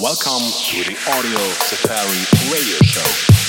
Welcome to the Audio Safari radio show.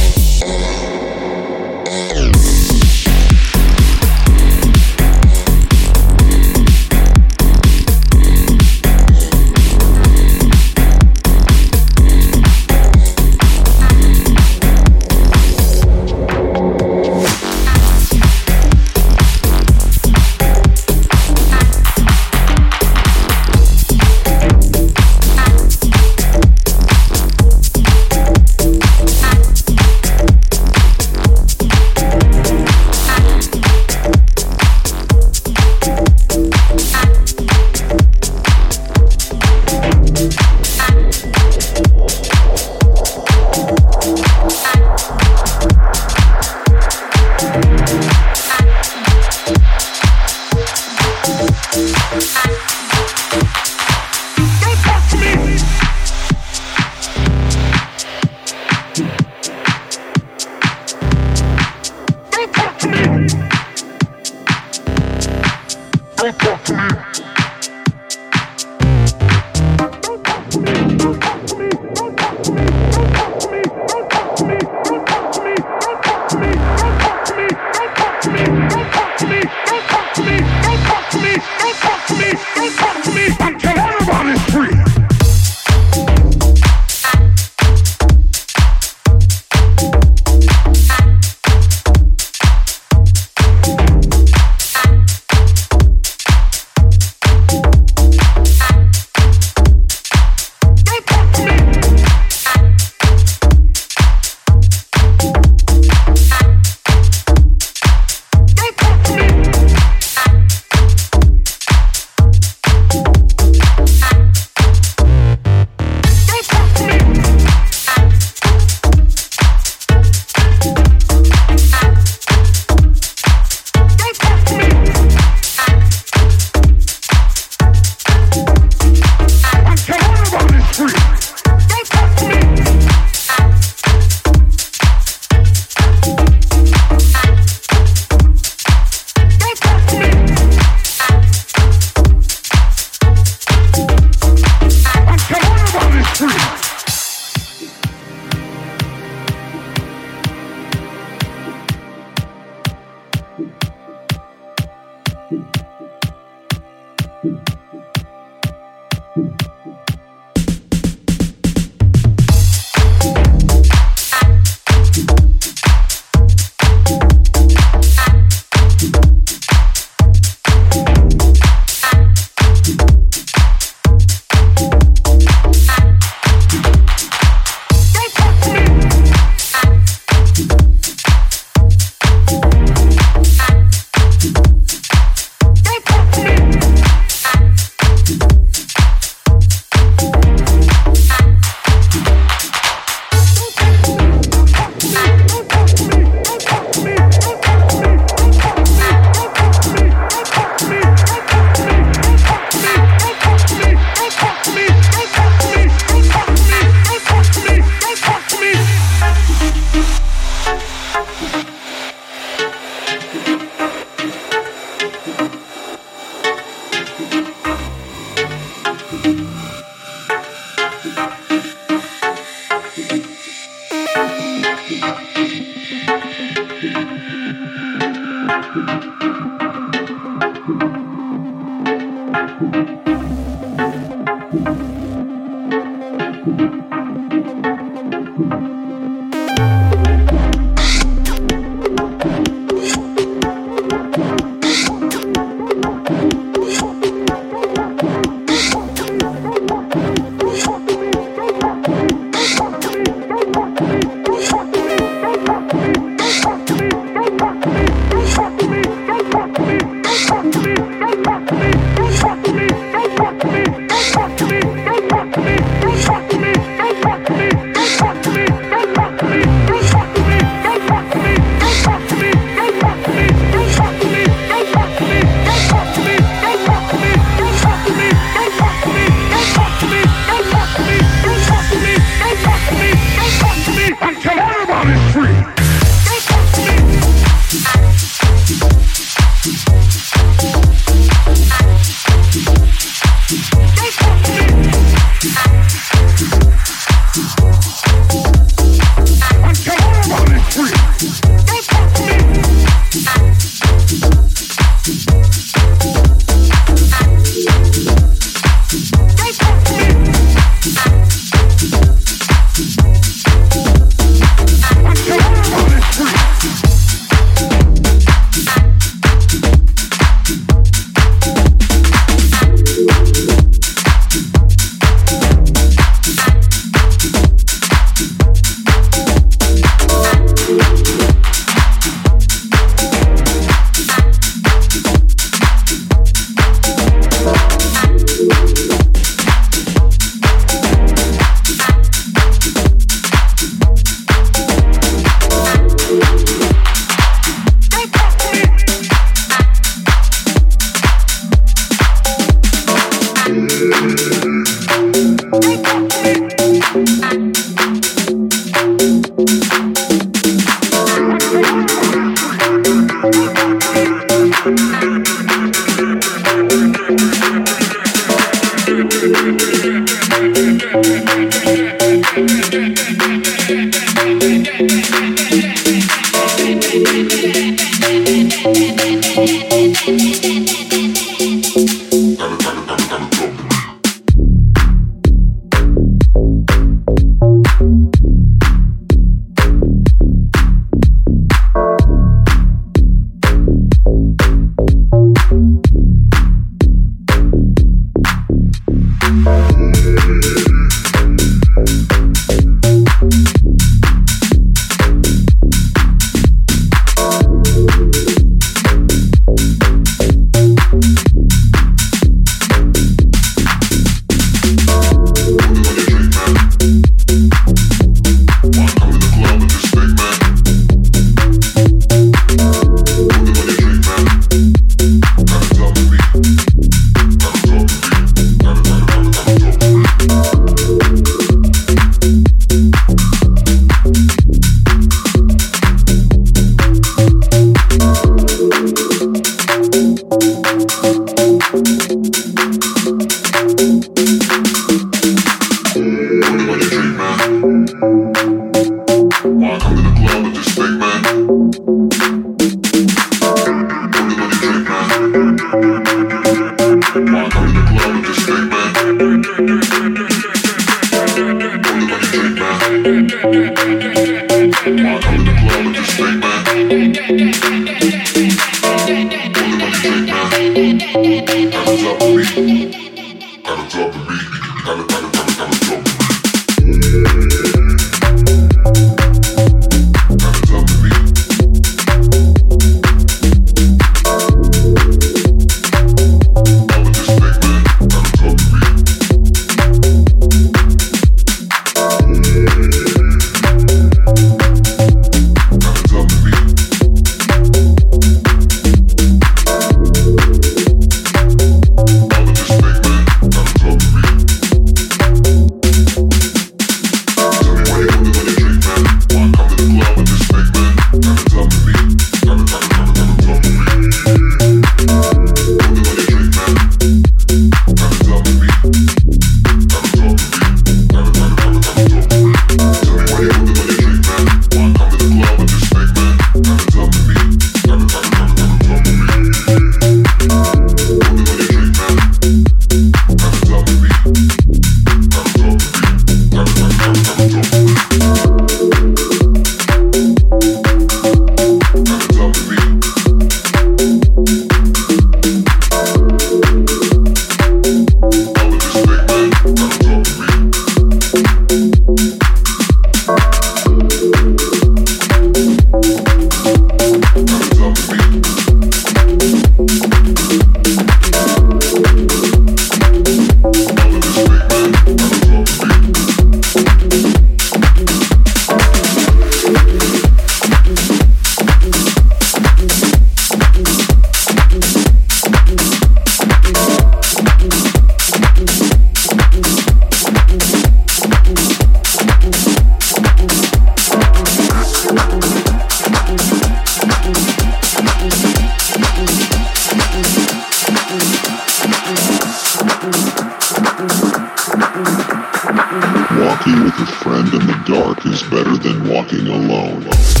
fucking alone.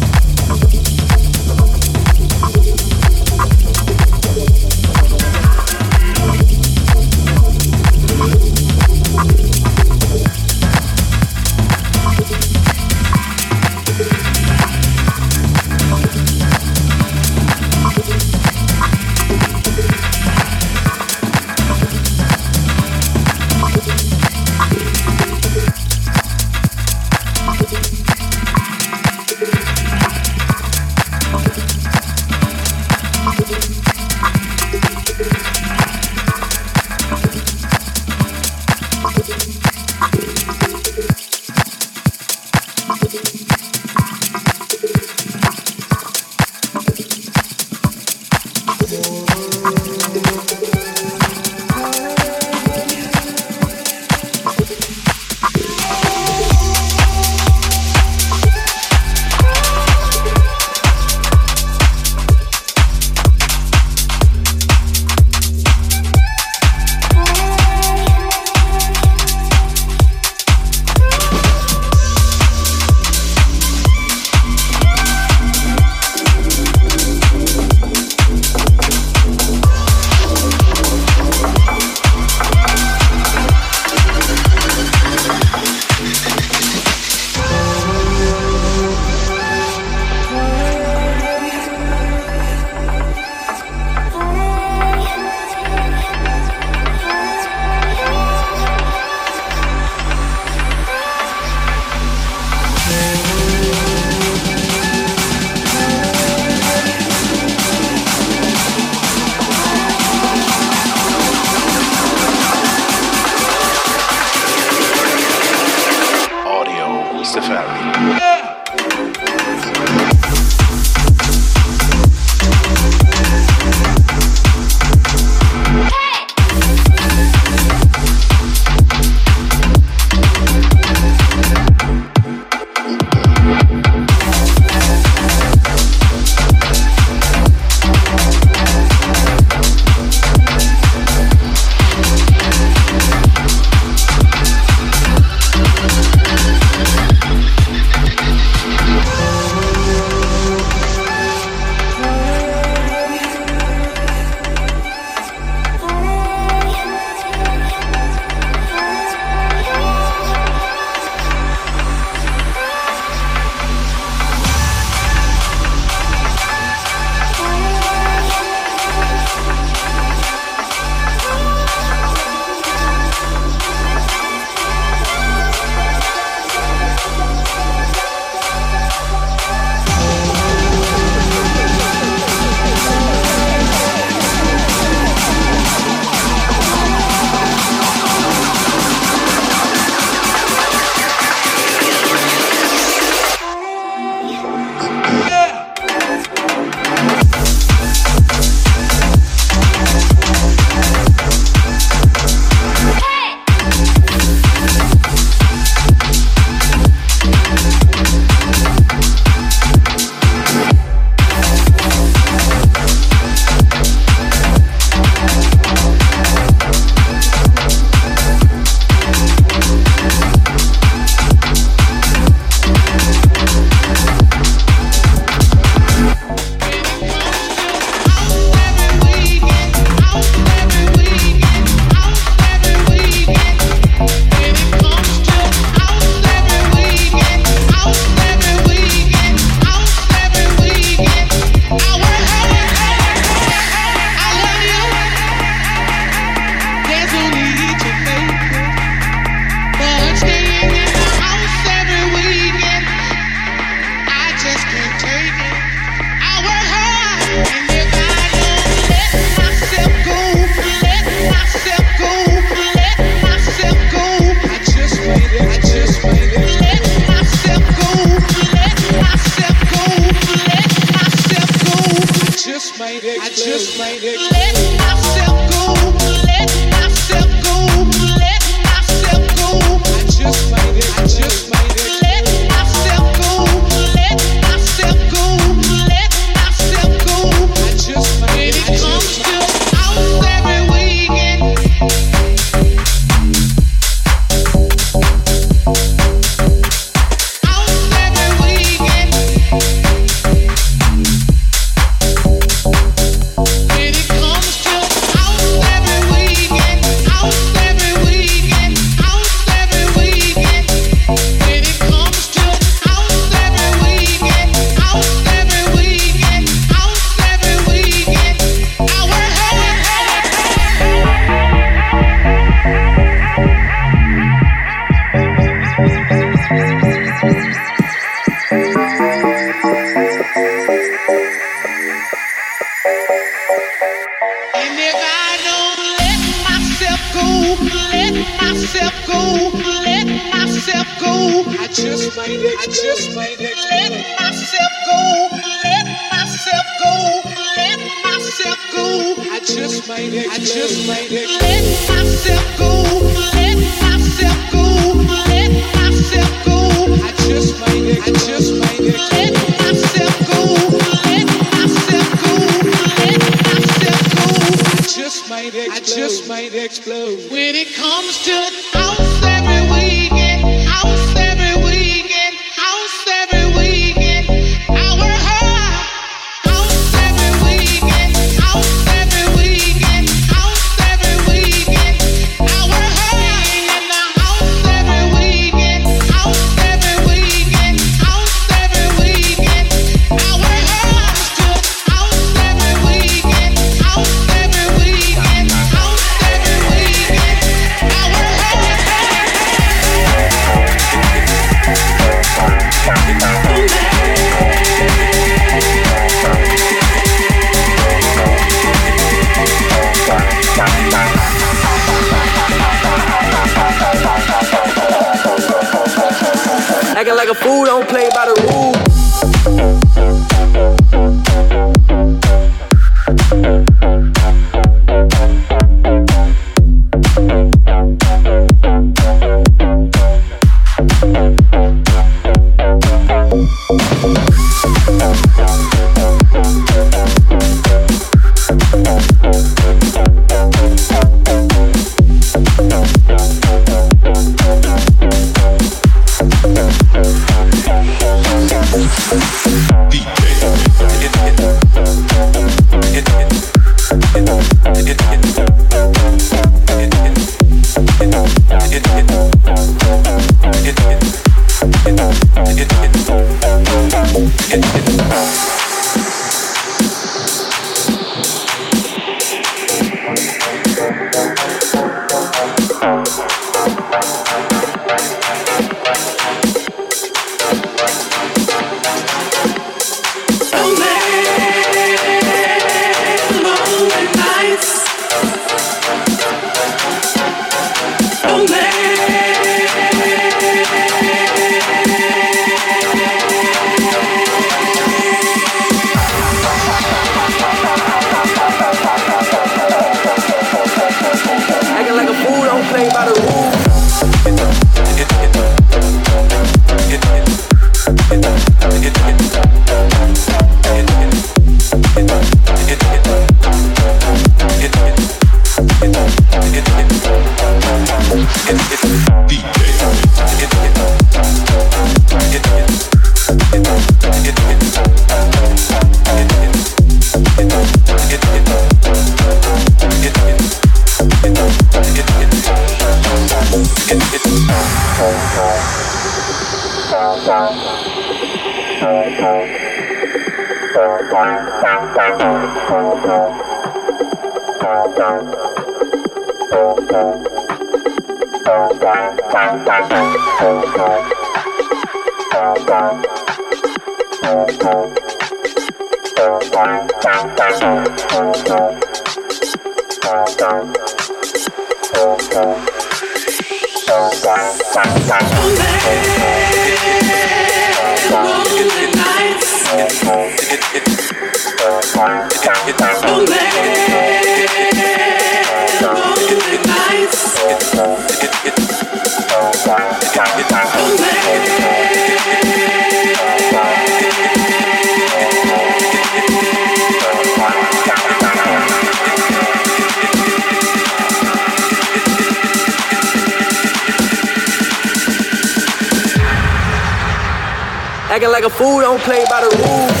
Acting like a fool, don't play by the